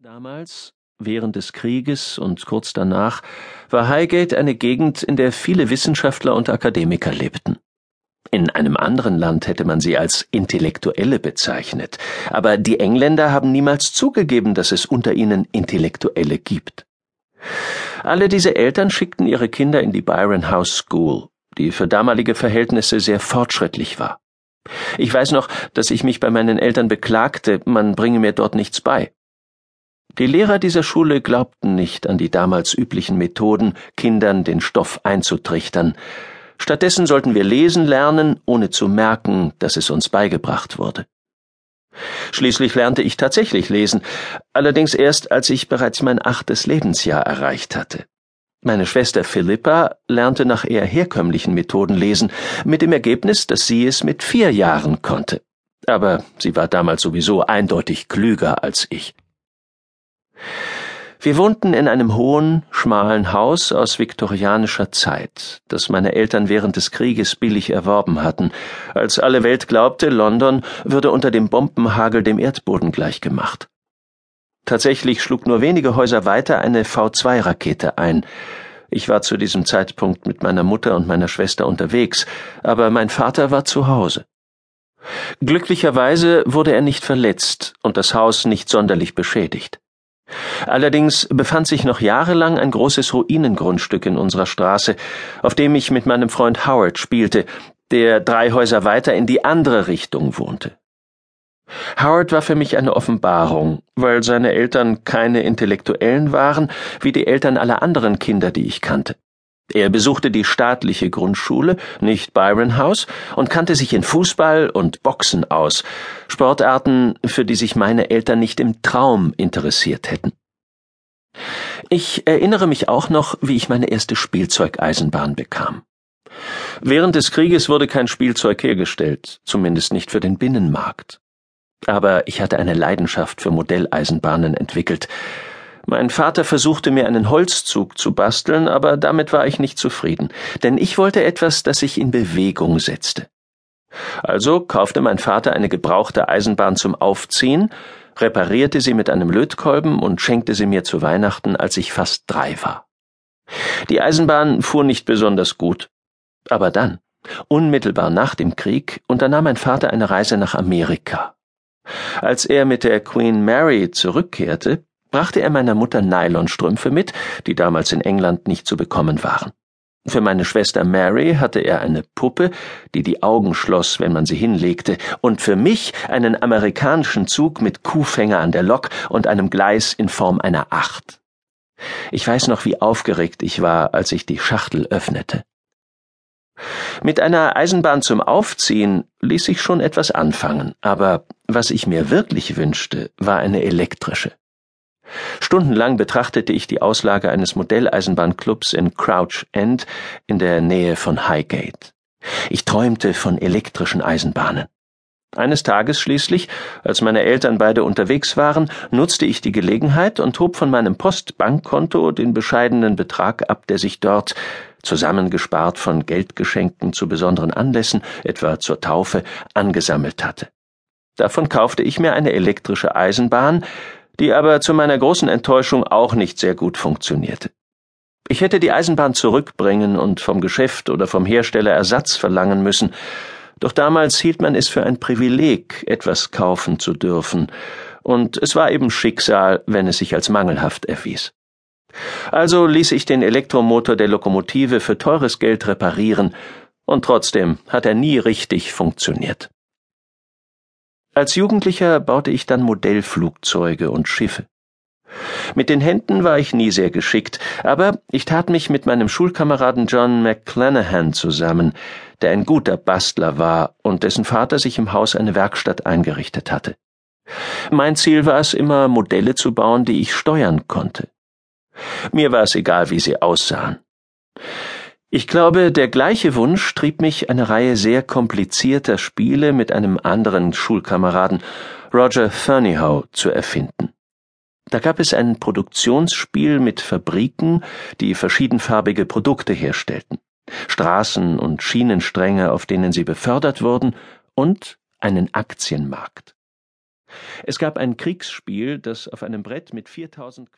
Damals, während des Krieges und kurz danach, war Highgate eine Gegend, in der viele Wissenschaftler und Akademiker lebten. In einem anderen Land hätte man sie als Intellektuelle bezeichnet, aber die Engländer haben niemals zugegeben, dass es unter ihnen Intellektuelle gibt. Alle diese Eltern schickten ihre Kinder in die Byron House School, die für damalige Verhältnisse sehr fortschrittlich war. Ich weiß noch, dass ich mich bei meinen Eltern beklagte, man bringe mir dort nichts bei. Die Lehrer dieser Schule glaubten nicht an die damals üblichen Methoden, Kindern den Stoff einzutrichtern. Stattdessen sollten wir lesen lernen, ohne zu merken, dass es uns beigebracht wurde. Schließlich lernte ich tatsächlich lesen, allerdings erst, als ich bereits mein achtes Lebensjahr erreicht hatte. Meine Schwester Philippa lernte nach eher herkömmlichen Methoden lesen, mit dem Ergebnis, dass sie es mit vier Jahren konnte. Aber sie war damals sowieso eindeutig klüger als ich. Wir wohnten in einem hohen, schmalen Haus aus viktorianischer Zeit, das meine Eltern während des Krieges billig erworben hatten, als alle Welt glaubte, London würde unter dem Bombenhagel dem Erdboden gleichgemacht. Tatsächlich schlug nur wenige Häuser weiter eine V2-Rakete ein. Ich war zu diesem Zeitpunkt mit meiner Mutter und meiner Schwester unterwegs, aber mein Vater war zu Hause. Glücklicherweise wurde er nicht verletzt und das Haus nicht sonderlich beschädigt. Allerdings befand sich noch jahrelang ein großes Ruinengrundstück in unserer Straße, auf dem ich mit meinem Freund Howard spielte, der drei Häuser weiter in die andere Richtung wohnte. Howard war für mich eine Offenbarung, weil seine Eltern keine Intellektuellen waren, wie die Eltern aller anderen Kinder, die ich kannte. Er besuchte die staatliche Grundschule, nicht Byron House, und kannte sich in Fußball und Boxen aus, Sportarten, für die sich meine Eltern nicht im Traum interessiert hätten. Ich erinnere mich auch noch, wie ich meine erste Spielzeugeisenbahn bekam. Während des Krieges wurde kein Spielzeug hergestellt, zumindest nicht für den Binnenmarkt. Aber ich hatte eine Leidenschaft für Modelleisenbahnen entwickelt, mein Vater versuchte mir einen Holzzug zu basteln, aber damit war ich nicht zufrieden, denn ich wollte etwas, das sich in Bewegung setzte. Also kaufte mein Vater eine gebrauchte Eisenbahn zum Aufziehen, reparierte sie mit einem Lötkolben und schenkte sie mir zu Weihnachten, als ich fast drei war. Die Eisenbahn fuhr nicht besonders gut. Aber dann, unmittelbar nach dem Krieg, unternahm mein Vater eine Reise nach Amerika. Als er mit der Queen Mary zurückkehrte, brachte er meiner Mutter Nylonstrümpfe mit, die damals in England nicht zu bekommen waren. Für meine Schwester Mary hatte er eine Puppe, die die Augen schloss, wenn man sie hinlegte, und für mich einen amerikanischen Zug mit Kuhfänger an der Lok und einem Gleis in Form einer Acht. Ich weiß noch, wie aufgeregt ich war, als ich die Schachtel öffnete. Mit einer Eisenbahn zum Aufziehen ließ sich schon etwas anfangen, aber was ich mir wirklich wünschte, war eine elektrische. Stundenlang betrachtete ich die Auslage eines Modelleisenbahnclubs in Crouch End in der Nähe von Highgate. Ich träumte von elektrischen Eisenbahnen. Eines Tages schließlich, als meine Eltern beide unterwegs waren, nutzte ich die Gelegenheit und hob von meinem Postbankkonto den bescheidenen Betrag ab, der sich dort, zusammengespart von Geldgeschenken zu besonderen Anlässen, etwa zur Taufe, angesammelt hatte. Davon kaufte ich mir eine elektrische Eisenbahn, die aber zu meiner großen Enttäuschung auch nicht sehr gut funktionierte. Ich hätte die Eisenbahn zurückbringen und vom Geschäft oder vom Hersteller Ersatz verlangen müssen, doch damals hielt man es für ein Privileg, etwas kaufen zu dürfen, und es war eben Schicksal, wenn es sich als mangelhaft erwies. Also ließ ich den Elektromotor der Lokomotive für teures Geld reparieren, und trotzdem hat er nie richtig funktioniert. Als Jugendlicher baute ich dann Modellflugzeuge und Schiffe. Mit den Händen war ich nie sehr geschickt, aber ich tat mich mit meinem Schulkameraden John McClanahan zusammen, der ein guter Bastler war und dessen Vater sich im Haus eine Werkstatt eingerichtet hatte. Mein Ziel war es immer, Modelle zu bauen, die ich steuern konnte. Mir war es egal, wie sie aussahen. Ich glaube, der gleiche Wunsch trieb mich, eine Reihe sehr komplizierter Spiele mit einem anderen Schulkameraden, Roger Furnihow, zu erfinden. Da gab es ein Produktionsspiel mit Fabriken, die verschiedenfarbige Produkte herstellten, Straßen und Schienenstränge, auf denen sie befördert wurden, und einen Aktienmarkt. Es gab ein Kriegsspiel, das auf einem Brett mit 4000